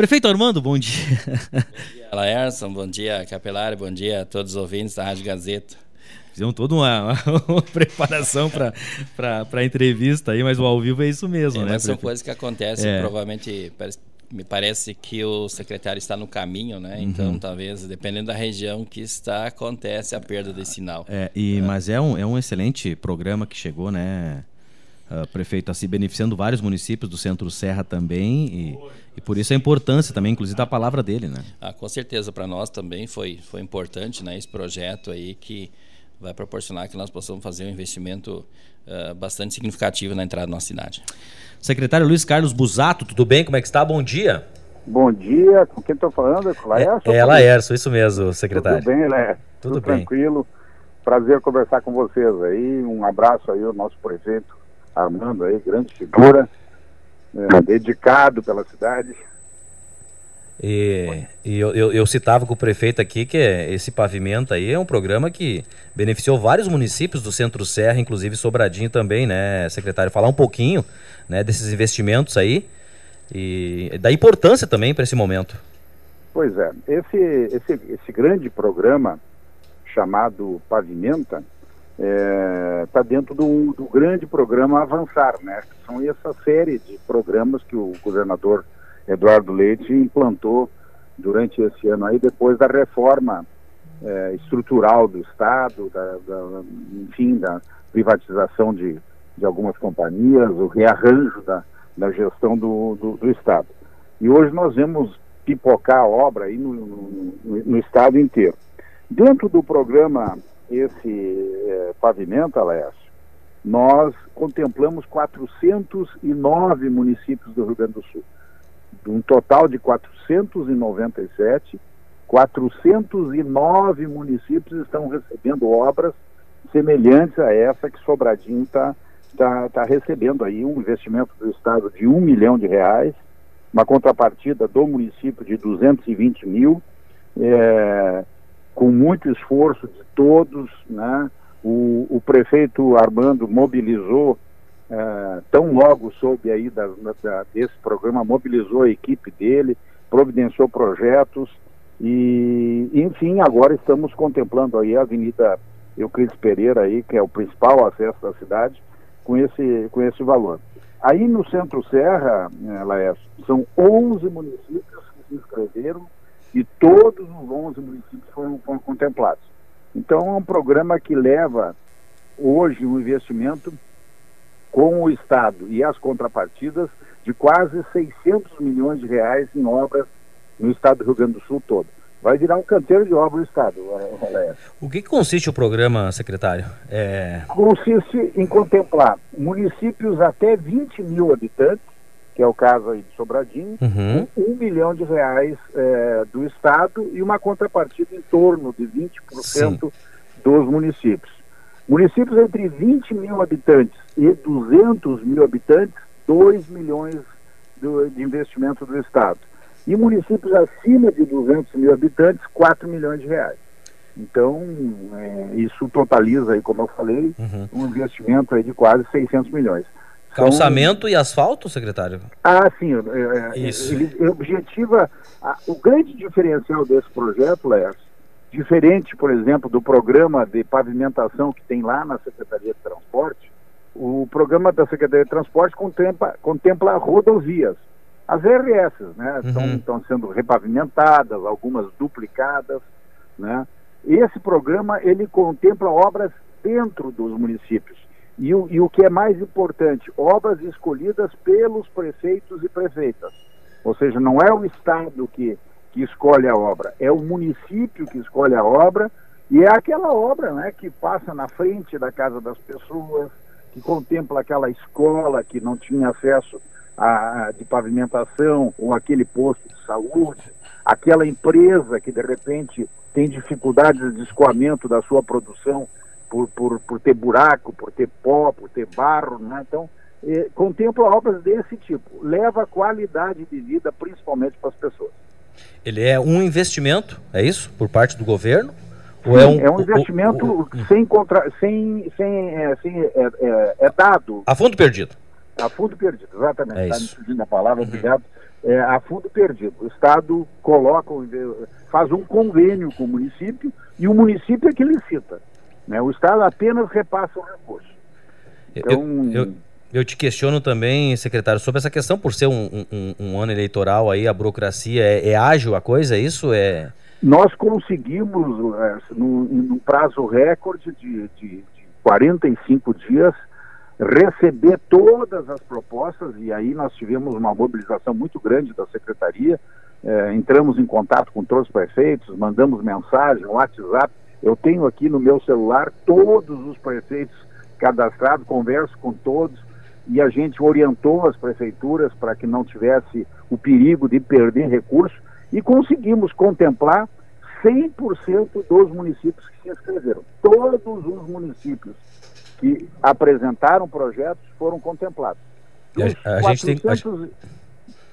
Prefeito Armando, bom dia. Bom dia, Laerson, bom dia, Capelário, bom dia a todos os ouvintes da Rádio Gazeta. Fizemos toda uma, uma preparação para a entrevista aí, mas o ao vivo é isso mesmo, é, né? são coisas que acontecem, é. provavelmente me parece que o secretário está no caminho, né? Uhum. Então, talvez, dependendo da região que está, acontece a perda desse sinal. É, e, é. Mas é um, é um excelente programa que chegou, né? Uh, prefeito, está se beneficiando vários municípios do Centro-Serra também e, e, por isso a importância também, inclusive, da palavra dele, né? Ah, com certeza, para nós também foi, foi importante, né? Esse projeto aí que vai proporcionar que nós possamos fazer um investimento uh, bastante significativo na entrada da nossa cidade. Secretário Luiz Carlos Busato, tudo bem? Como é que está? Bom dia. Bom dia, com quem estou falando? É Laércio? É, é Laércio, isso mesmo, secretário. Tudo bem, Laércio? Tudo, Tudo bem. tranquilo. Prazer conversar com vocês aí. Um abraço aí ao nosso prefeito Armando aí, grande figura, é, dedicado pela cidade. E, e eu, eu, eu, citava com o prefeito aqui que esse pavimento aí é um programa que beneficiou vários municípios do Centro-Serra, inclusive Sobradinho também, né, secretário? Falar um pouquinho né, desses investimentos aí e da importância também para esse momento. Pois é, esse, esse, esse grande programa chamado Pavimenta está é, tá dentro do, do grande programa Avançar, né? São essa série de programas que o governador Eduardo Leite implantou durante esse ano aí, depois da reforma é, estrutural do Estado, da, da, enfim, da privatização de, de algumas companhias, o rearranjo da, da gestão do, do, do Estado. E hoje nós vemos pipocar a obra aí no, no, no Estado inteiro. Dentro do programa esse é, Pavimenta, Laércio, nós contemplamos 409 municípios do Rio Grande do Sul. Um total de 497, 409 municípios estão recebendo obras semelhantes a essa que Sobradinho está tá, tá recebendo aí, um investimento do Estado de um milhão de reais, uma contrapartida do município de 220 mil, é, com muito esforço de todos, né? O, o prefeito Armando mobilizou é, tão logo soube aí da, da, desse programa, mobilizou a equipe dele, providenciou projetos e, enfim, agora estamos contemplando aí a Avenida Euclides Pereira aí, que é o principal acesso da cidade, com esse, com esse valor. Aí no Centro Serra, é, Laércio, são 11 municípios que se inscreveram e todos os 11 municípios foram, foram contemplados. Então é um programa que leva hoje um investimento com o Estado e as contrapartidas de quase 600 milhões de reais em obras no estado do Rio Grande do Sul todo. Vai virar um canteiro de obra no estado, Roléia. O que consiste o programa, secretário? É... Consiste em contemplar municípios até 20 mil habitantes, que é o caso aí de Sobradinho, uhum. com um milhão de reais é, do Estado e uma contrapartida em torno de 20% Sim. dos municípios. Municípios entre 20 mil habitantes e 200 mil habitantes, 2 milhões do, de investimento do Estado. E municípios acima de 200 mil habitantes, 4 milhões de reais. Então, é, isso totaliza, aí, como eu falei, uhum. um investimento aí de quase 600 milhões. Calçamento e asfalto, secretário? Ah, sim. É, é isso. Ele, ele objetiva. A, o grande diferencial desse projeto, é Diferente, por exemplo, do programa de pavimentação que tem lá na Secretaria de Transporte, o programa da Secretaria de Transporte contempla, contempla rodovias. As RS, né, uhum. estão sendo repavimentadas, algumas duplicadas, né? Esse programa, ele contempla obras dentro dos municípios. E o, e o que é mais importante, obras escolhidas pelos prefeitos e prefeitas. Ou seja, não é o Estado que que escolhe a obra, é o município que escolhe a obra e é aquela obra né, que passa na frente da casa das pessoas, que contempla aquela escola que não tinha acesso a, de pavimentação ou aquele posto de saúde, aquela empresa que de repente tem dificuldades de escoamento da sua produção por, por, por ter buraco, por ter pó, por ter barro, né? então eh, contempla obras desse tipo, leva qualidade de vida principalmente para as pessoas. Ele é um investimento, é isso? Por parte do governo? Sim, é, um, é um investimento o, o, o, sem, contra, sem, sem, é, sem é, é, é, dado. A fundo perdido. A fundo perdido, exatamente. É tá me pedindo a palavra, uhum. obrigado. é, a fundo perdido. O Estado coloca, faz um convênio com o município e o município é que licita. Né? O Estado apenas repassa o recurso. Então, eu, eu, eu, te questiono também, secretário, sobre essa questão, por ser um, um, um ano eleitoral aí, a burocracia é, é, ágil a coisa, é isso? É... Nós conseguimos, é, num, num prazo recorde de, de, de 45 dias, receber todas as propostas e aí nós tivemos uma mobilização muito grande da secretaria, é, entramos em contato com todos os prefeitos, mandamos mensagem, WhatsApp. Eu tenho aqui no meu celular todos os prefeitos cadastrados, converso com todos e a gente orientou as prefeituras para que não tivesse o perigo de perder recursos e conseguimos contemplar 100% dos municípios que se inscreveram. Todos os municípios que apresentaram projetos foram contemplados. Dos, a, a 400, tem...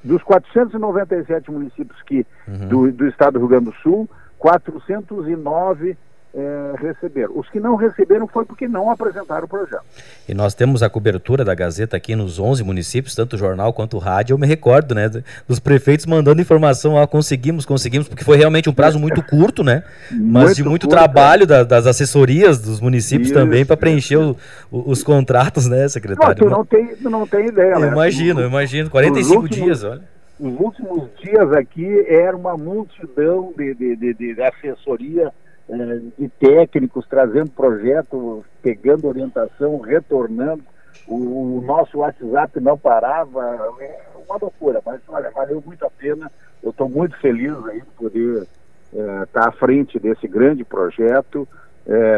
dos 497 municípios que, uhum. do, do estado do Rio Grande do Sul, 409 é, receberam. Os que não receberam foi porque não apresentaram o projeto. E nós temos a cobertura da Gazeta aqui nos 11 municípios, tanto o jornal quanto o rádio. Eu me recordo, né, dos prefeitos mandando informação, ó, conseguimos, conseguimos, porque foi realmente um prazo muito curto, né, mas muito de muito curto, trabalho é. da, das assessorias dos municípios isso, também para preencher o, o, os contratos, né, secretário? Não, tu não tem, tu não tem ideia. Eu né? imagino, eu imagino. 45 últimos, dias, olha. Os últimos dias aqui era uma multidão de, de, de, de assessoria de técnicos trazendo projeto, pegando orientação, retornando. O, nosso WhatsApp não parava, é uma loucura, mas olha, valeu muito a pena. Eu estou muito feliz aí de poder estar é, tá à frente desse grande projeto.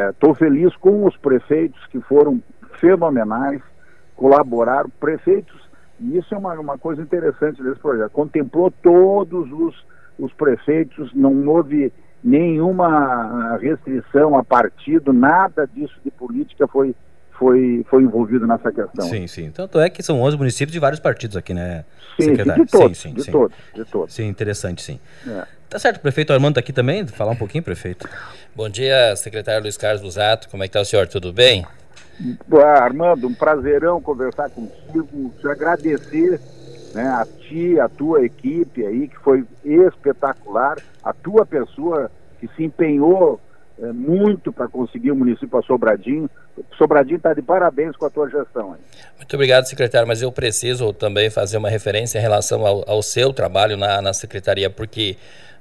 Estou é, feliz com os prefeitos que foram fenomenais, colaboraram, prefeitos, e isso é uma, uma coisa interessante desse projeto, contemplou todos os, os prefeitos, não houve nenhuma restrição a partido, nada disso de política foi, foi, foi envolvido nessa questão. Sim, sim. Tanto é que são 11 municípios de vários partidos aqui, né, sim, secretário? de todos, sim, sim, de sim. todos, de todos. Sim, interessante, sim. É. Tá certo, o prefeito Armando está aqui também, falar um pouquinho, prefeito. Bom dia, secretário Luiz Carlos Busato, como é que está o senhor, tudo bem? Ah, Armando, um prazerão conversar contigo, te agradecer né, a ti, a tua equipe aí, que foi espetacular, a tua pessoa que se empenhou é, muito para conseguir o município a Sobradinho. Sobradinho está de parabéns com a tua gestão. Aí. Muito obrigado, secretário, mas eu preciso também fazer uma referência em relação ao, ao seu trabalho na, na secretaria, porque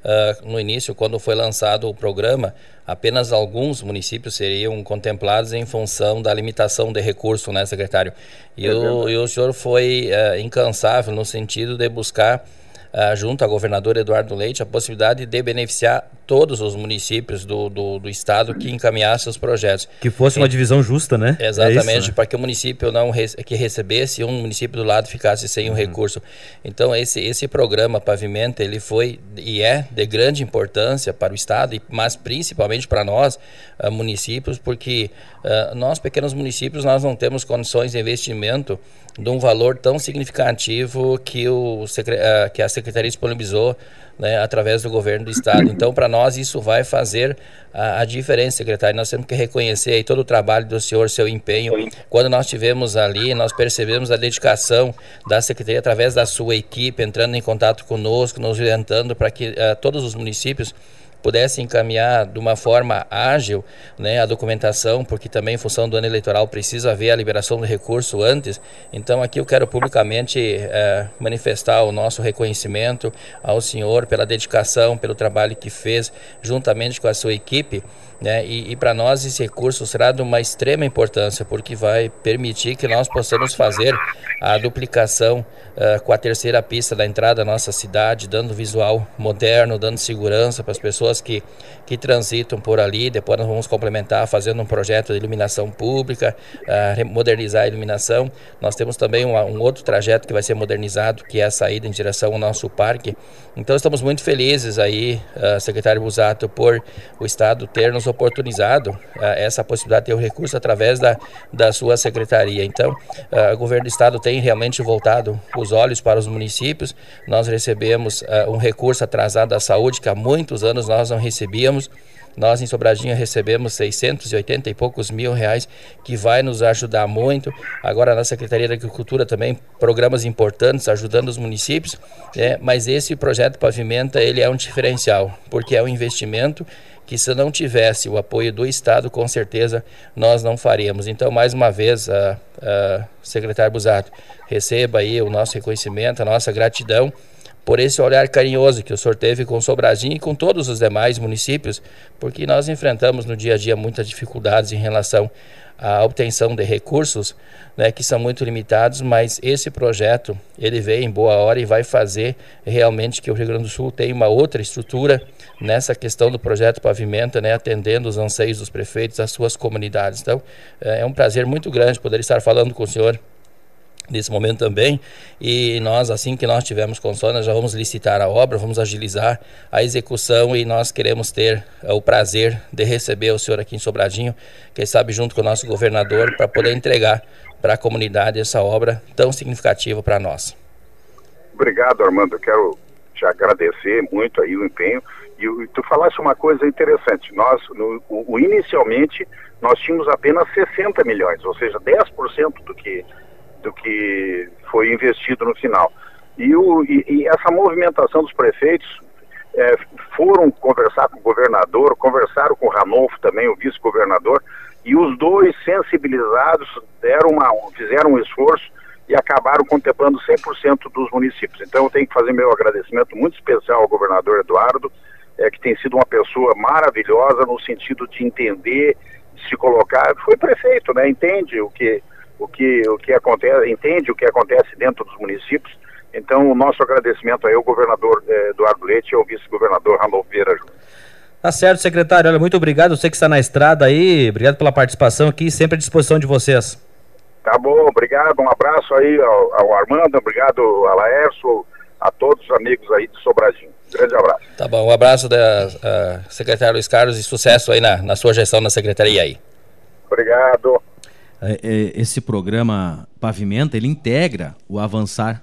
uh, no início, quando foi lançado o programa, apenas alguns municípios seriam contemplados em função da limitação de recurso, né, secretário? E, é o, e o senhor foi uh, incansável no sentido de buscar uh, junto ao governador Eduardo Leite, a possibilidade de beneficiar todos os municípios do, do, do estado que encaminhassem os projetos. Que fosse uma divisão justa, né? Exatamente, é isso, né? para que o município não que recebesse um município do lado ficasse sem uhum. um recurso. Então esse esse programa Pavimenta ele foi e é de grande importância para o estado, mas principalmente para nós uh, municípios, porque uh, nós pequenos municípios nós não temos condições de investimento de um valor tão significativo que, o, uh, que a Secretaria disponibilizou né, através do governo do Estado. Então, para nós, isso vai fazer a, a, diferença, secretário. Nós temos que reconhecer aí todo o trabalho do senhor, seu empenho. Quando nós tivemos ali, nós percebemos a dedicação da Secretaria através da sua equipe, entrando em contato conosco, nos orientando para que uh, todos os municípios pudesse encaminhar de uma forma ágil né, a documentação, porque também em função do ano eleitoral precisa haver a liberação do recurso antes. Então aqui eu quero publicamente é, manifestar o nosso reconhecimento ao senhor pela dedicação, pelo trabalho que fez juntamente com a sua equipe. Né? E, e para nós esse recurso será de uma extrema importância, porque vai permitir que nós possamos fazer a duplicação uh, com a terceira pista da entrada da nossa cidade, dando visual moderno, dando segurança para as pessoas que, que transitam por ali. Depois nós vamos complementar fazendo um projeto de iluminação pública, uh, modernizar a iluminação. Nós temos também uma, um outro trajeto que vai ser modernizado, que é a saída em direção ao nosso parque. Então estamos muito felizes aí, uh, secretário Busato, por o Estado ter nos oportunizado uh, essa possibilidade de ter o recurso através da, da sua secretaria. Então, uh, o governo do Estado tem realmente voltado os olhos para os municípios. Nós recebemos uh, um recurso atrasado da saúde que há muitos anos nós não recebíamos Nós em Sobradinho recebemos 680 e poucos mil reais que vai nos ajudar muito. Agora na Secretaria da Agricultura também programas importantes ajudando os municípios, né? mas esse projeto Pavimenta ele é um diferencial, porque é um investimento que se não tivesse o apoio do Estado, com certeza nós não faríamos. Então, mais uma vez, a, a secretário Busato, receba aí o nosso reconhecimento, a nossa gratidão por esse olhar carinhoso que o senhor teve com Sobradinho e com todos os demais municípios, porque nós enfrentamos no dia a dia muitas dificuldades em relação à obtenção de recursos, né, que são muito limitados, mas esse projeto ele veio em boa hora e vai fazer realmente que o Rio Grande do Sul tenha uma outra estrutura nessa questão do projeto Pavimenta, né, atendendo os anseios dos prefeitos, as suas comunidades. Então, é um prazer muito grande poder estar falando com o senhor nesse momento também. E nós, assim que nós tivermos condições, já vamos licitar a obra, vamos agilizar a execução e nós queremos ter uh, o prazer de receber o senhor aqui em Sobradinho, quem sabe junto com o nosso governador, para poder entregar para a comunidade essa obra tão significativa para nós. Obrigado, Armando. Eu quero te agradecer muito aí o empenho. E, e tu falaste uma coisa interessante. Nós, no, o, inicialmente, nós tínhamos apenas 60 milhões, ou seja, 10% do que do que foi investido no final. E, o, e, e essa movimentação dos prefeitos é, foram conversar com o governador, conversaram com o Ranolfo também, o vice-governador, e os dois sensibilizados deram uma, fizeram um esforço e acabaram contemplando 100% dos municípios. Então eu tenho que fazer meu agradecimento muito especial ao governador Eduardo, é, que tem sido uma pessoa maravilhosa no sentido de entender, de se colocar. Foi prefeito, né? Entende o que o que, o que acontece, entende o que acontece dentro dos municípios. Então, o nosso agradecimento aí ao governador eh, Eduardo Leite e ao vice-governador Randolfo Vieira Júnior. Tá certo, secretário. Olha, muito obrigado. Você que está na estrada aí, obrigado pela participação aqui, sempre à disposição de vocês. Tá bom, obrigado. Um abraço aí ao, ao Armando, obrigado a Laércio, a todos os amigos aí de Sobradinho. Grande abraço. Tá bom, um abraço da secretário Luiz Carlos e sucesso aí na, na sua gestão na secretaria aí. Obrigado. É, é, esse programa Pavimenta, ele integra o Avançar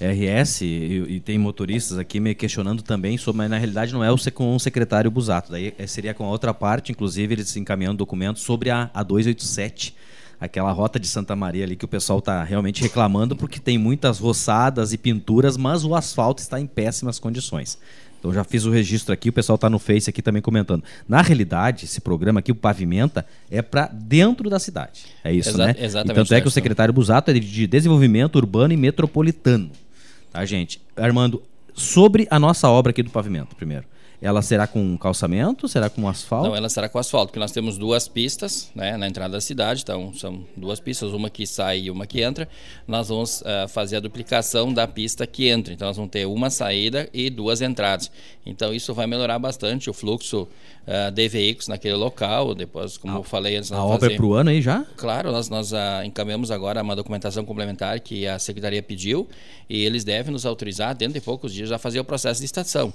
RS e, e, tem motoristas aqui me questionando também sobre, mas na realidade não é o, com o secretário Busato, daí é, seria com a outra parte, inclusive eles encaminhando documentos sobre a, a 287, aquela rota de Santa Maria ali que o pessoal está realmente reclamando porque tem muitas roçadas e pinturas, mas o asfalto está em péssimas condições. Então já fiz o registro aqui, o pessoal está no Face aqui também comentando. Na realidade, esse programa aqui, o Pavimenta, é para dentro da cidade. É isso, Exa né? Exatamente. Tanto é que o secretário Busato é de Desenvolvimento Urbano e Metropolitano. Tá, gente? Armando, sobre a nossa obra aqui do Pavimento, primeiro. Ela será com calçamento? Será com asfalto? Não, ela será com asfalto, porque nós temos duas pistas né, na entrada da cidade, então são duas pistas, uma que sai e uma que entra. Nós vamos uh, fazer a duplicação da pista que entra, então nós vamos ter uma saída e duas entradas. Então isso vai melhorar bastante o fluxo uh, de veículos naquele local. Depois, como a, eu falei antes, a obra é para o ano aí já? Claro, nós, nós uh, encaminhamos agora uma documentação complementar que a secretaria pediu e eles devem nos autorizar dentro de poucos dias já fazer o processo de estação.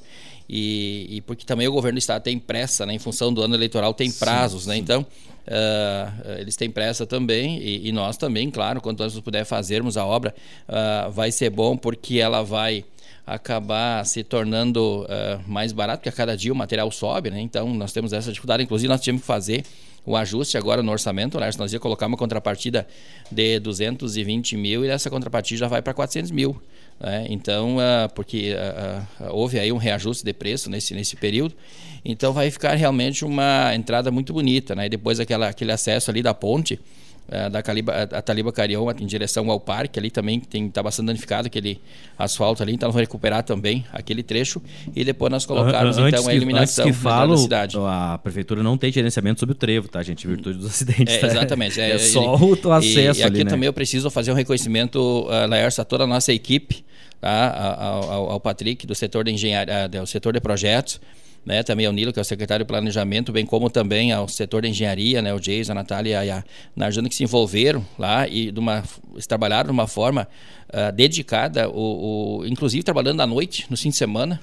E, e porque também o governo do estado tem pressa, né? Em função do ano eleitoral tem prazos, sim, né? Então, uh, eles têm pressa também e, e, nós também, claro, quanto antes puder fazermos a obra, uh, vai ser bom porque ela vai acabar se tornando uh, mais barato, porque a cada dia o material sobe, né? Então, nós temos essa dificuldade. Inclusive, nós tínhamos que fazer o ajuste agora no orçamento, né? nós ia colocar uma contrapartida de 220 mil e essa contrapartida já vai para 400 mil. Né? Então, uh, porque uh, uh, houve aí um reajuste de preço nesse, nesse período, então vai ficar realmente uma entrada muito bonita. Né? E depois aquela, aquele acesso ali da ponte, é, da Caliba, a Taliba Carion em direção ao parque, ali também tem está bastante danificado aquele asfalto ali, então nós vamos recuperar também aquele trecho e depois nós colocarmos antes então a iluminação que falo, da cidade. A prefeitura não tem gerenciamento sobre o trevo, tá, gente? Em virtude dos acidentes. É, tá? Exatamente. É, é só ele, o acesso e, e aqui ali, né? também eu preciso fazer um reconhecimento, uh, Laércio, a toda a nossa equipe, tá? ao, ao, ao Patrick, do setor de engenharia, uh, do setor de projetos, né, também ao Nilo, que é o secretário de Planejamento, bem como também ao setor da engenharia, né, o Jason, a Natália e a Narjana, que se envolveram lá e de uma, trabalharam de uma forma uh, dedicada, o, o, inclusive trabalhando à noite, no fim de semana,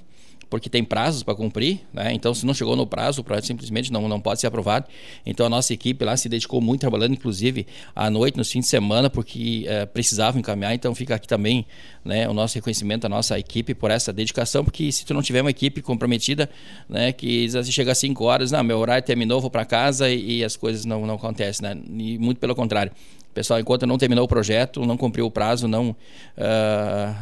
porque tem prazos para cumprir, né? Então, se não chegou no prazo, o projeto simplesmente não, não pode ser aprovado. Então, a nossa equipe lá se dedicou muito trabalhando, inclusive à noite, nos fins de semana, porque é, precisavam encaminhar. Então, fica aqui também né, o nosso reconhecimento à nossa equipe por essa dedicação, porque se tu não tiver uma equipe comprometida, né, que vezes chega às 5 horas, não, meu horário terminou, vou para casa e, e, as coisas não, não acontecem, né? E muito pelo contrário pessoal, enquanto não terminou o projeto, não cumpriu o prazo, não, uh,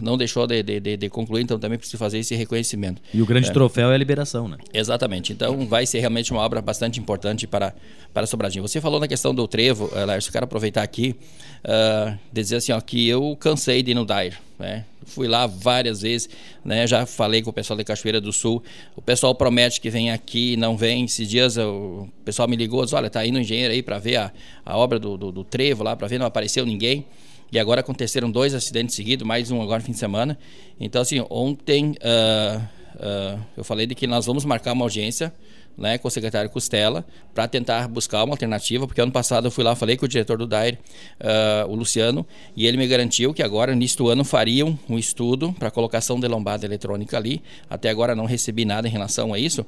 não deixou de, de, de, concluir, então também precisa fazer esse reconhecimento. E o grande é. troféu é a liberação, né? Exatamente. Então vai ser realmente uma obra bastante importante para, para Sobradinho. Você falou na questão do trevo, uh, Lércio, eu quero aproveitar aqui, uh, dizer assim, ó, que eu cansei de ir no Dair, né? Fui lá várias vezes, né? Já falei com o pessoal da Cachoeira do Sul. O pessoal promete que vem aqui, não vem. Esses dias o pessoal me ligou, disse, olha, tá indo um engenheiro aí para ver a, a obra do, do, do trevo lá, para ver, não apareceu ninguém. E agora aconteceram dois acidentes seguidos, mais um agora no fim de semana. Então, assim, ontem uh, uh, eu falei de que nós vamos marcar uma audiência né, com o secretário Costela para tentar buscar uma alternativa, porque ano passado eu fui lá, falei com o diretor do DAIR, uh, o Luciano, e ele me garantiu que agora, neste ano, fariam um estudo para colocação de lombada eletrônica ali. Até agora não recebi nada em relação a isso.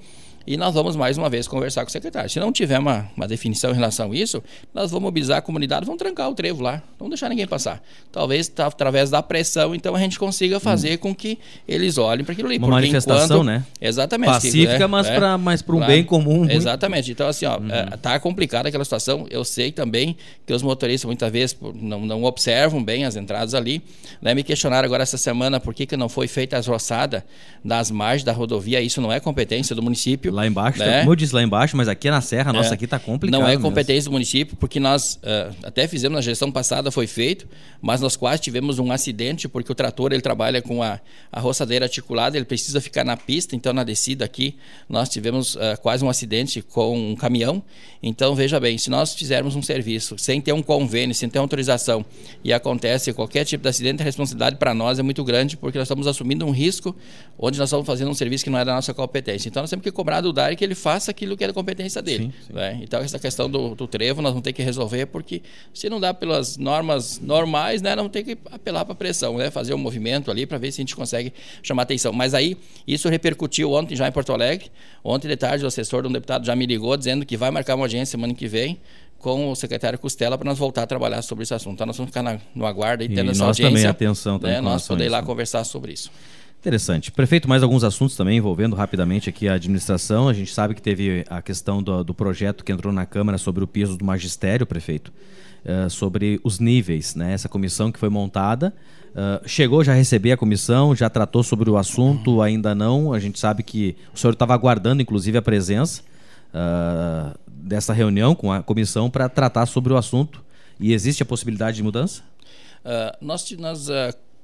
E nós vamos mais uma vez conversar com o secretário. Se não tiver uma, uma definição em relação a isso, nós vamos mobilizar a comunidade, vamos trancar o trevo lá, não deixar ninguém passar. Talvez tá, através da pressão, então a gente consiga fazer hum. com que eles olhem para aquilo ali. Uma manifestação, enquanto, né? Exatamente. Pacífica, que, é, mas é, para um bem comum. Muito... Exatamente. Então, assim, ó, uhum. é, tá complicada aquela situação. Eu sei também que os motoristas muitas vezes não, não observam bem as entradas ali. Né? Me questionaram agora essa semana por que, que não foi feita as roçadas das margens da rodovia. Isso não é competência do município. Lá embaixo, né? como eu disse lá embaixo, mas aqui na Serra, nossa, é. aqui está complicado. Não é competência mesmo. do município, porque nós uh, até fizemos na gestão passada, foi feito, mas nós quase tivemos um acidente, porque o trator ele trabalha com a, a roçadeira articulada, ele precisa ficar na pista, então na descida aqui nós tivemos uh, quase um acidente com um caminhão. Então veja bem, se nós fizermos um serviço sem ter um convênio, sem ter autorização e acontece qualquer tipo de acidente, a responsabilidade para nós é muito grande, porque nós estamos assumindo um risco onde nós estamos fazendo um serviço que não é da nossa competência. Então nós temos que cobrar do DARE que ele faça aquilo que é da competência dele. Sim, sim. Né? Então, essa questão do, do, trevo nós vamos ter que resolver, porque se não dá pelas normas normais, né, nós vamos ter que apelar para a pressão, né? fazer um movimento ali para ver se a gente consegue chamar atenção. Mas aí, isso repercutiu ontem já em Porto Alegre. Ontem de tarde, assessor de um deputado já me ligou dizendo que vai marcar uma audiência semana que vem com o secretário Costela para nós voltar a trabalhar sobre esse assunto. Então, nós vamos ficar na, no aguardo e tendo essa nós audiência. também atenção também né, nós poder ir lá conversar sobre isso. Interessante. Prefeito, mais alguns assuntos também envolvendo rapidamente aqui a administração. A gente sabe que teve a questão do, do projeto que entrou na Câmara sobre o piso do magistério, prefeito, uh, sobre os níveis, né? Essa comissão que foi montada. Uh, chegou já a receber a comissão, já tratou sobre o assunto, ainda não. A gente sabe que o senhor estava aguardando, inclusive, a presença uh, dessa reunião com a comissão para tratar sobre o assunto. E existe a possibilidade de mudança? nós, nós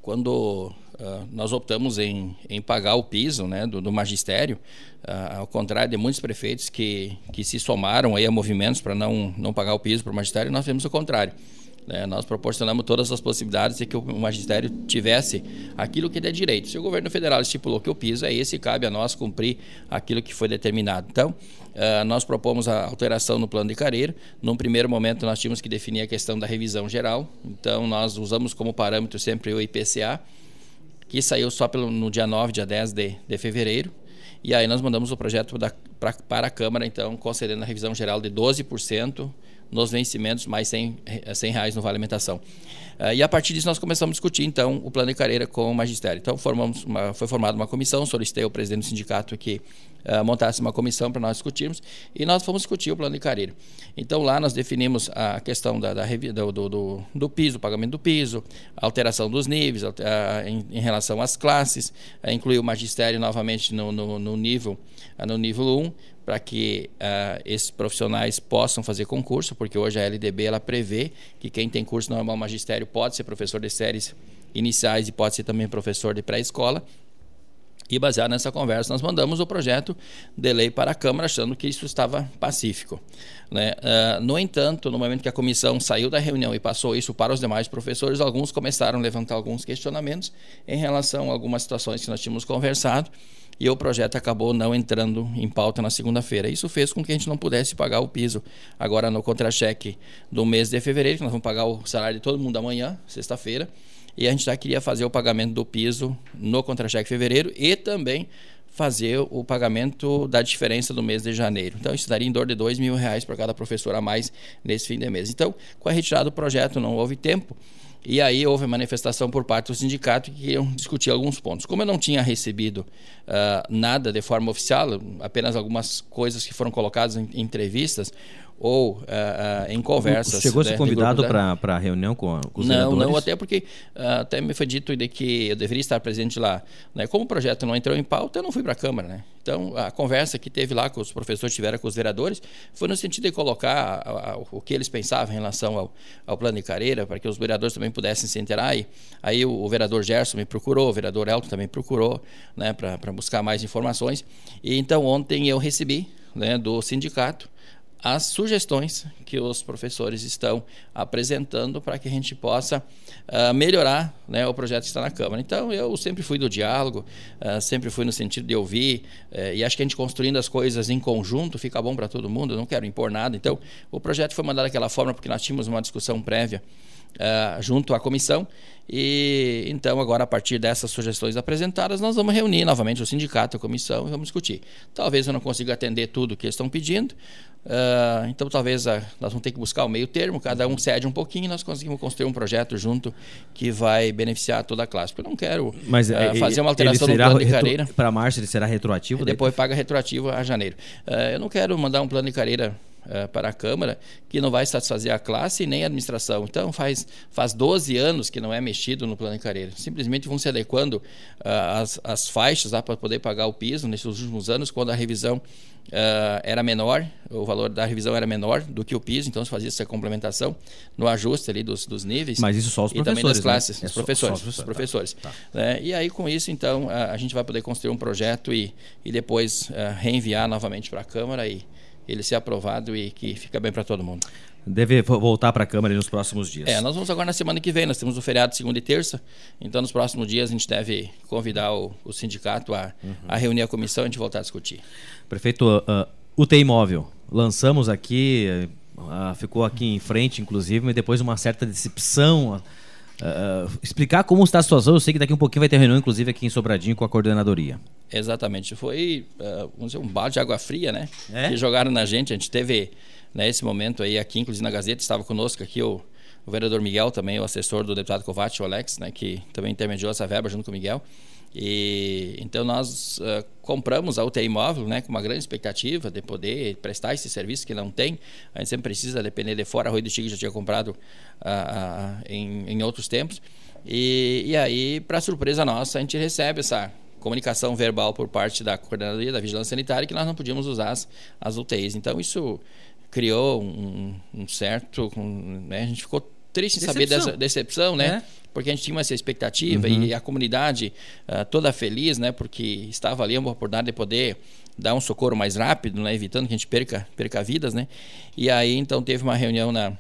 quando Uh, nós optamos em, em pagar o piso né, do, do magistério, uh, ao contrário de muitos prefeitos que, que se somaram aí a movimentos para não, não pagar o piso para o magistério, nós fizemos o contrário. Né? Nós proporcionamos todas as possibilidades de que o magistério tivesse aquilo que é direito. Se o governo federal estipulou que o piso é esse, cabe a nós cumprir aquilo que foi determinado. Então, uh, nós propomos a alteração no plano de carreira. Num primeiro momento, nós tínhamos que definir a questão da revisão geral. Então, nós usamos como parâmetro sempre o IPCA que saiu só pelo, no dia 9, dia 10 de, de fevereiro. E aí nós mandamos o projeto da, pra, para a Câmara, então, concedendo a revisão geral de 12% nos vencimentos, mais 100, 100 reais no Vale Alimentação. Uh, e a partir disso nós começamos a discutir, então, o plano de carreira com o magistério. Então, formamos uma, foi formada uma comissão, solicitei ao presidente do sindicato que uh, montasse uma comissão para nós discutirmos, e nós fomos discutir o plano de carreira. Então, lá nós definimos a questão da, da do, do, do, piso, pagamento do piso, alteração dos níveis, em, em, relação às classes, incluir o magistério novamente no, no, no nível, no nível 1, para que uh, esses profissionais possam fazer concurso, porque hoje a LDB ela prevê que quem tem curso normal magistério pode ser professor de séries iniciais e pode ser também professor de pré-escola. E baseado nessa conversa, nós mandamos o projeto de lei para a Câmara, achando que isso estava pacífico. Né? Uh, no entanto, no momento que a comissão saiu da reunião e passou isso para os demais professores, alguns começaram a levantar alguns questionamentos em relação a algumas situações que nós tínhamos conversado e o projeto acabou não entrando em pauta na segunda-feira. Isso fez com que a gente não pudesse pagar o piso agora no contra-cheque do mês de fevereiro, que nós vamos pagar o salário de todo mundo amanhã, sexta-feira, e a gente já queria fazer o pagamento do piso no contra-cheque fevereiro e também fazer o pagamento da diferença do mês de janeiro. Então, isso daria em dor de dois mil reais para cada professor a mais nesse fim de mês. Então, com a retirada do projeto, não houve tempo. E aí houve manifestação por parte do sindicato que iam discutir alguns pontos. Como eu não tinha recebido uh, nada de forma oficial, apenas algumas coisas que foram colocadas em entrevistas, ou uh, uh, em conversas. Chegou a ser né, convidado para a reunião com, com os Não, vereadores? não, até porque uh, até me foi dito de que eu deveria estar presente lá. Né? Como o projeto não entrou em pauta, eu não fui para a Câmara. Né? Então, a conversa que teve lá com os professores, tiveram com os vereadores, foi no sentido de colocar a, a, o que eles pensavam em relação ao, ao, plano de carreira, para que os vereadores também pudessem se inteirar. E, aí o, o, vereador Gerson me procurou, o vereador Elton também procurou, né, para buscar mais informações. E então, ontem eu recebi né, do sindicato as sugestões que os professores estão apresentando para que a gente possa uh, melhorar né, o projeto que está na Câmara. Então, eu sempre fui do diálogo, uh, sempre fui no sentido de ouvir, uh, e acho que a gente construindo as coisas em conjunto fica bom para todo mundo, eu não quero impor nada. Então, o projeto foi mandado daquela forma porque nós tínhamos uma discussão prévia Uh, junto à comissão. E então, agora, a partir dessas sugestões apresentadas, nós vamos reunir novamente o sindicato, a comissão e vamos discutir. Talvez eu não consiga atender tudo que eles estão pedindo, Uh, então, talvez uh, nós vamos ter que buscar o meio termo, cada um cede um pouquinho e nós conseguimos construir um projeto junto que vai beneficiar toda a classe. Porque eu não quero Mas, uh, fazer uma alteração no plano de carreira. Para março ele será retroativo? E depois paga retroativo a janeiro. eu não quero mandar um plano de carreira Uh, para a Câmara, que não vai satisfazer a classe nem a administração. Então, faz, faz 12 anos que não é mexido no plano de carreira. Simplesmente vão se adequando uh, as, as faixas para poder pagar o piso nesses últimos anos, quando a revisão uh, era menor, o valor da revisão era menor do que o piso, então se fazia essa complementação no ajuste ali dos, dos níveis. Mas isso só os professores. E também das classes, né? os, é professores, só, só os professores. Tá, tá. Né? E aí, com isso, então, a, a, gente vai poder construir um projeto e, e depois uh, reenviar novamente para a Câmara e ele ser aprovado e que fica bem para todo mundo. Deve voltar para a Câmara nos próximos dias. É, nós vamos agora na semana que vem, nós temos o feriado segunda e terça, então nos próximos dias a gente deve convidar o, o sindicato a, uhum. a reunir a comissão e a gente voltar a discutir. Prefeito, uh, UTI móvel, lançamos aqui, uh, ficou aqui em frente, inclusive, mas depois uma certa decepção. Uh, explicar como está a situação, eu sei que daqui um pouquinho vai ter reunião, inclusive aqui em Sobradinho, com a coordenadoria. Exatamente, foi uh, vamos dizer, um balde de água fria, né? É? Que jogaram na gente, a gente teve nesse né, momento aí aqui, inclusive na Gazeta, estava conosco aqui o, o vereador Miguel, também o assessor do deputado Kovács, o Alex, né? Que também intermediou essa verba junto com o Miguel. E então nós uh, compramos a UTI móvel, né, com uma grande expectativa de poder prestar esse serviço que não tem. A gente sempre precisa depender de fora. A Rui do Tigre já tinha comprado uh, uh, em, em outros tempos. E, e aí, para surpresa nossa, a gente recebe essa comunicação verbal por parte da coordenadoria da vigilância sanitária que nós não podíamos usar as, as UTIs. Então isso criou um, um certo, um, né, a gente ficou triste em saber dessa decepção, né? É porque a gente tinha essa expectativa uhum. e a comunidade uh, toda feliz, né? Porque estava ali uma oportunidade de poder dar um socorro mais rápido, né? Evitando que a gente perca, perca vidas, né? E aí, então, teve uma reunião na,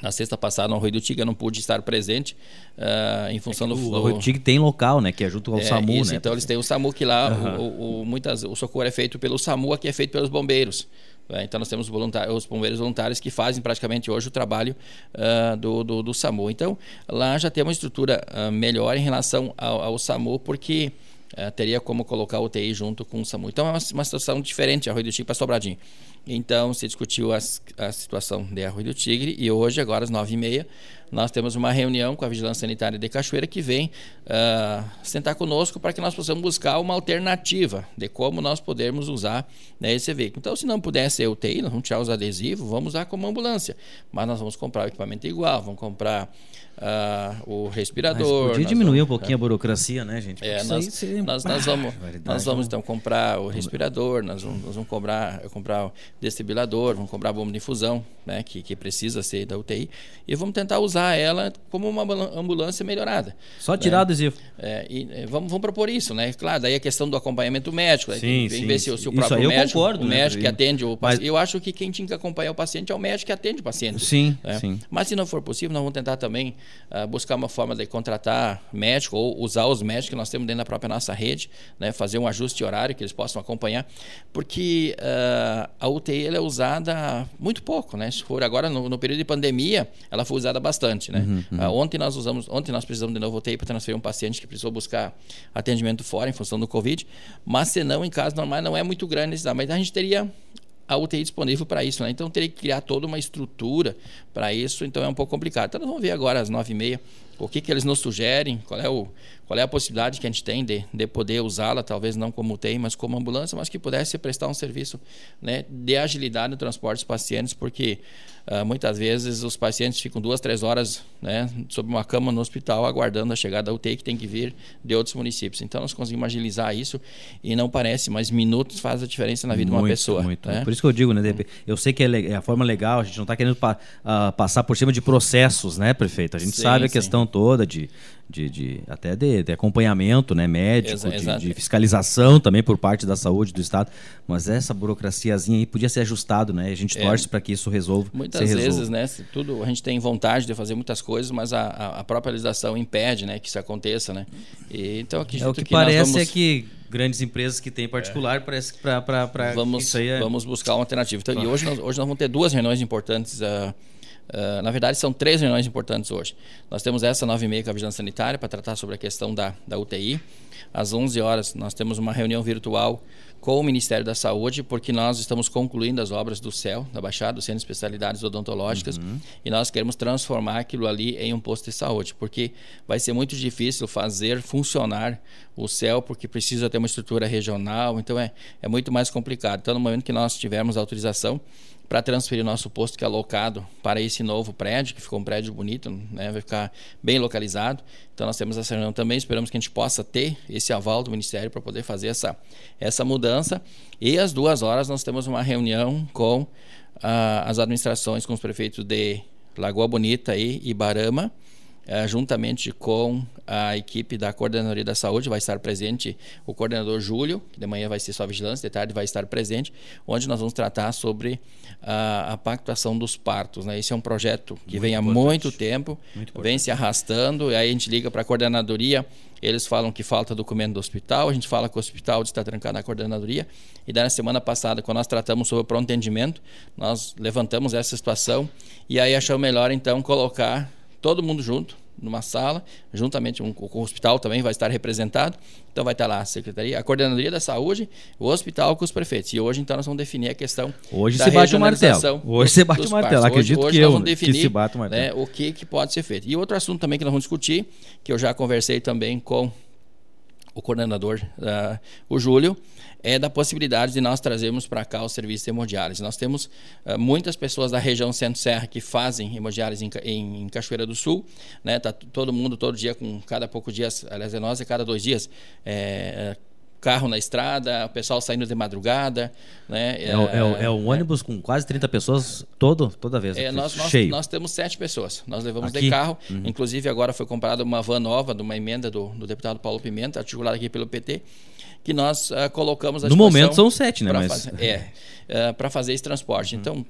na sexta passada, no Arroio do Tigre, eu não pude estar presente uh, em função é do... O Arroio do Tigre tem local, né? Que é junto ao é, SAMU, isso, né? Então, eles têm o SAMU que lá, uhum. o, o, muitas, o socorro é feito pelo SAMU, aqui é feito pelos bombeiros. Né? Então, nós temos os bombeiros voluntários que fazem praticamente hoje o trabalho uh, do, do, do, SAMU. Então, lá já tem uma estrutura uh, melhor em relação ao, ao SAMU, porque uh, teria como colocar o UTI junto com o SAMU. Então, é uma, uma situação diferente, Arroio do Tigre para Sobradinho. Então, se discutiu as, a situação de Arroio do Tigre e hoje, agora às nove e meia, nós temos uma reunião com a Vigilância Sanitária de Cachoeira que vem uh, sentar conosco para que nós possamos buscar uma alternativa de como nós podemos usar né, esse veículo. Então, se não puder ser UTI, nós vamos tirar os adesivos, vamos usar como ambulância, mas nós vamos comprar o equipamento igual, vamos comprar uh, o respirador. Mas podia diminuir vamos, um pouquinho a burocracia, né, gente? É, nós, nós, nós, vamos, nós vamos então comprar o respirador, nós vamos, nós vamos comprar, comprar o desfibrilador, vamos comprar a bomba de infusão, né, que, que precisa ser da UTI, e vamos tentar usar ela como uma ambulância melhorada. Só né? tirar o adesivo. É, e, vamos, vamos propor isso, né? Claro, daí a questão do acompanhamento médico, sim, sim, ver se, se, o próprio médico, concordo, o né, médico que atende o paciente. Mas... Eu acho que quem tinha que acompanhar o paciente é o médico que atende o paciente. Sim, né? sim. Mas se não for possível, nós vamos tentar também uh, buscar uma forma de contratar médico ou usar os médicos que nós temos dentro da própria nossa rede, né, fazer um ajuste horário que eles possam acompanhar, porque uh, a UTI é usada muito pouco, né? Se for agora no, no período de pandemia, ela foi usada bastante, né? Uhum, uhum. Uh, ontem nós usamos, ontem nós precisamos de novo UTI para transferir um paciente que precisou buscar atendimento fora em função do Covid, mas se não em caso normal não é muito grande necessidade, mas a gente teria a UTI disponível para isso, né? Então teria que criar toda uma estrutura para isso, então é um pouco complicado. Então nós vamos ver agora às nove e meia o que, que eles nos sugerem, qual é, o, qual é a possibilidade que a gente tem de, de poder usá-la, talvez não como UTI, mas como ambulância, mas que pudesse prestar um serviço né, de agilidade no transporte dos pacientes, porque uh, muitas vezes os pacientes ficam duas, três horas né, sob uma cama no hospital aguardando a chegada da UTI que tem que vir de outros municípios. Então nós conseguimos agilizar isso e não parece, mas minutos faz a diferença na vida muito, de uma pessoa. Muito. Né? Por isso que eu digo, né, eu sei que é, é a forma legal, a gente não está querendo pa, uh, passar por cima de processos, né, prefeito? A gente sim, sabe a sim. questão toda de, de, de até de, de, acompanhamento né, médico, Exa, de, de, fiscalização também por parte da saúde do Estado. Mas essa burocraciazinha aí podia ser ajustado, né? A gente é. torce para que isso resolva. Muitas vezes, né? Tudo, a gente tem vontade de fazer muitas coisas, mas a, a própria legislação impede né, que isso aconteça, né? E, então, acredito é, o que, que parece vamos... é que grandes empresas que têm particular, é. parece que para vamos é... Vamos buscar uma alternativa. Então, claro. E hoje nós, hoje nós vamos ter duas reuniões importantes uh, Uh, na verdade, são três reuniões importantes hoje. Nós temos essa nove e meia com a Vigilância Sanitária para tratar sobre a questão da, da UTI. Às 11 horas, nós temos uma reunião virtual com o Ministério da Saúde, porque nós estamos concluindo as obras do CEL, da Baixada, do Centro de Especialidades Odontológicas, uhum. e nós queremos transformar aquilo ali em um posto de saúde, porque vai ser muito difícil fazer funcionar o CEL, porque precisa ter uma estrutura regional, então é, é muito mais complicado. Então, no momento que nós tivermos autorização, para transferir o nosso posto que é alocado para esse novo prédio, que ficou um prédio bonito, né? vai ficar bem localizado. Então nós temos essa reunião também, esperamos que a gente possa ter esse aval do Ministério para poder fazer essa, essa mudança. E às duas horas nós temos uma reunião com ah, as administrações, com os prefeitos de Lagoa Bonita e Ibarama, juntamente com a equipe da Coordenadoria da Saúde, vai estar presente o coordenador Júlio, que de manhã vai ser só vigilância, de tarde vai estar presente, onde nós vamos tratar sobre a, a pactuação dos partos. Né? Esse é um projeto que muito vem há muito tempo, muito vem se arrastando, e aí a gente liga para a coordenadoria, eles falam que falta documento do hospital, a gente fala que o hospital está trancado na coordenadoria, e daí na semana passada, quando nós tratamos sobre o pronto atendimento, nós levantamos essa situação, e aí achamos melhor então colocar todo mundo junto numa sala, juntamente com, com o hospital também vai estar representado. Então vai estar lá a secretaria, a coordenadoria da saúde, o hospital com os prefeitos. E hoje então nós vamos definir a questão Hoje se bate o martelo. Hoje se bate o martelo. Acredito hoje, hoje que eu definir, que se bate o martelo. Né, o que, que pode ser feito. E outro assunto também que nós vamos discutir, que eu já conversei também com o coordenador, uh, o Júlio, é da possibilidade de nós trazermos para cá o serviço de hemodiálise. Nós temos uh, muitas pessoas da região Centro-Serra que fazem hemodiálise em, em, em, Cachoeira do Sul, né? Tá todo mundo todo dia com cada pouco dias, aliás é nós é cada dois dias é, carro na estrada, o pessoal saindo de madrugada. Né? É, é, é um é. ônibus com quase 30 pessoas todo, toda vez. É, nós, cheio. Nós, nós, temos sete pessoas. Nós levamos aqui? de carro. Uhum. Inclusive, agora foi comprada uma van nova de uma emenda do, do deputado Paulo Pimenta, articulada aqui pelo PT que nós uh, colocamos No momento são sete, né? Mas... Fazer, é, uh, eh, para fazer esse transporte. Uhum. Então,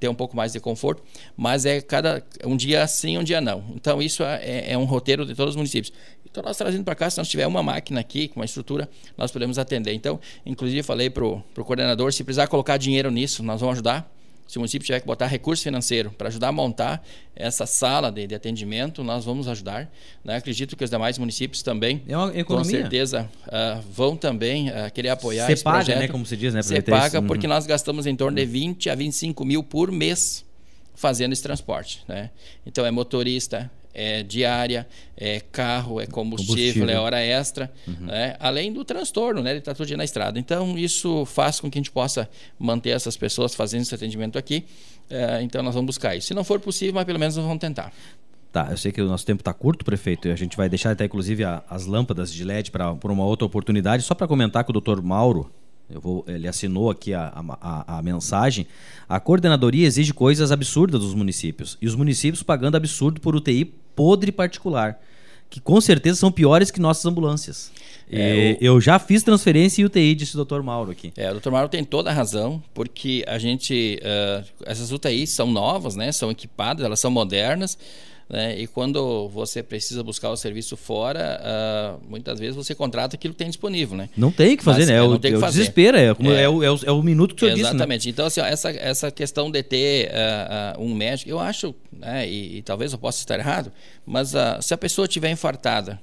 ter um pouco mais de conforto, mas é cada um dia sim, um dia não. Então, isso é, é, é um roteiro de todos os municípios. Então, nós trazendo para cá, se nós tiver uma máquina aqui, com uma estrutura, nós podemos atender. Então, inclusive, falei para o coordenador, se precisar colocar dinheiro nisso, nós vamos ajudar se o município tiver que botar recurso financeiro para ajudar a montar essa sala de, de atendimento, nós vamos ajudar. Né? Acredito que os demais municípios também, é com certeza, uh, vão também uh, querer apoiar Cê esse paga, projeto. né? Como se diz, né? Você paga porque nós gastamos em torno de 20 a 25 mil por mês fazendo esse transporte. Né? Então é motorista, é diária, é carro, é combustível, combustível. é hora extra, uhum. né? além do transtorno, né? Ele está todo dia na estrada. Então, isso faz com que a gente possa manter essas pessoas fazendo esse atendimento aqui. É, então, nós vamos buscar isso. Se não for possível, mas pelo menos nós vamos tentar. Tá, eu sei que o nosso tempo está curto, prefeito, e a gente vai deixar até inclusive a, as lâmpadas de LED para uma outra oportunidade. Só para comentar com o doutor Mauro, eu vou, ele assinou aqui a, a, a, mensagem. A coordenadoria exige coisas absurdas dos municípios. E os municípios pagando absurdo por UTI podre particular. Que com certeza são piores que nossas ambulâncias. É, eu... eu... já fiz transferência e UTI, disse o Dr. Mauro aqui. É, o Dr. Mauro tem toda a razão, porque a gente. Uh, essas UTIs são novas, né? São equipadas, elas são modernas. Né? E quando você precisa buscar o serviço fora, uh, muitas vezes você contrata aquilo que tem disponível. Né? Não tem que fazer, Mas, né? É, o, tem que é fazer. desespero, é, como é, é, o, é, o, é o minuto que o senhor disse. Né? Exatamente. Né? Então, assim, ó, essa, essa questão de ter uh, uh, um médico, eu acho, né, e, e, talvez eu possa estar errado, mas se a pessoa tiver infartada,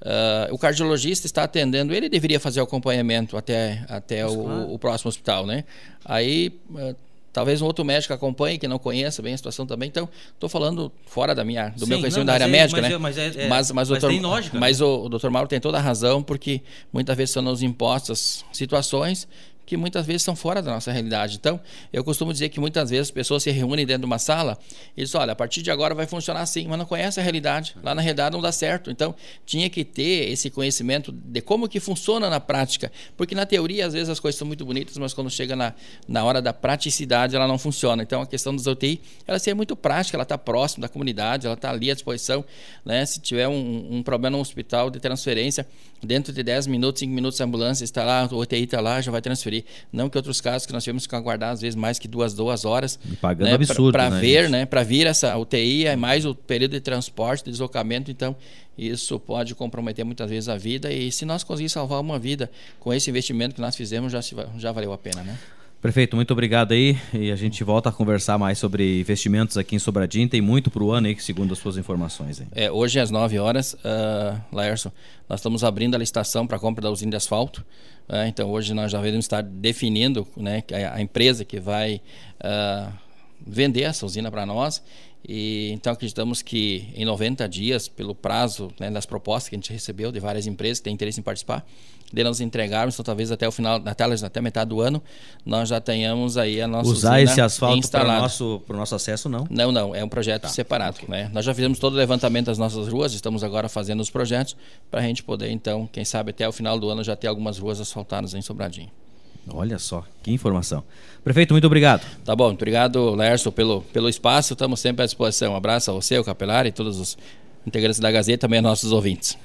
Uh, o cardiologista está atendendo, ele deveria fazer o acompanhamento até, até o, claro. o, próximo hospital, né? Aí uh, talvez um outro médico acompanhe que não conheça bem a situação também. Então, estou falando fora da minha, do Sim, meu conhecimento não, da área é, médica, mas né? É, mas, é, é, mas, mas, mas, doutor, tem lógica. Mas né? o, o doutor Mauro tem toda a razão, porque muitas vezes são nos impostas situações que muitas vezes são fora da nossa realidade. Então, eu costumo dizer que muitas vezes as pessoas se reúnem dentro de uma sala e dizem, olha, a partir de agora vai funcionar assim, mas não conhece a realidade. Lá na realidade não dá certo. Então, tinha que ter esse conhecimento de como que funciona na prática. Porque na teoria, às vezes, as coisas são muito bonitas, mas quando chega na, na hora da praticidade, ela não funciona. Então, a questão dos UTI, ela é muito prática, ela está próxima da comunidade, ela está ali à disposição. Né? Se tiver um, um problema no hospital de transferência, dentro de 10 minutos, 5 minutos, a ambulância está lá, o UTI está lá, já vai transferir. Não que outros casos que nós tivemos que aguardar às vezes mais que duas, duas horas. E pagando né, absurdo, Para né, ver, né? Para vir essa UTI, é mais o período de transporte, de deslocamento, então isso pode comprometer muitas vezes a vida. E se nós conseguirmos salvar uma vida com esse investimento que nós fizemos, já, já valeu a pena, né? Prefeito, muito obrigado aí. E a gente volta a conversar mais sobre investimentos aqui em Sobradinho. Tem muito para o ano aí, segundo as suas informações. Aí. É, hoje às 9 horas, uh, Laércio, nós estamos abrindo a licitação para a compra da usina de asfalto. Uh, então hoje nós já devemos estar definindo né, a empresa que vai uh, vender essa usina para nós. E, então acreditamos que em 90 dias, pelo prazo né, das propostas que a gente recebeu de várias empresas que têm interesse em participar, de nós entregarmos, então talvez até o final, até, até metade do ano, nós já tenhamos aí a nossa Usar esse asfalto para o nosso, nosso acesso, não? Não, não, é um projeto tá. separado. Okay. Né? Nós já fizemos todo o levantamento das nossas ruas, estamos agora fazendo os projetos para a gente poder, então, quem sabe até o final do ano já ter algumas ruas asfaltadas em Sobradinho. Olha só, que informação. Prefeito, muito obrigado. Tá bom, obrigado, Lércio, pelo, pelo espaço. Estamos sempre à disposição. Um abraço a você, o Capelar e todos os integrantes da Gazeta, também a nossos ouvintes.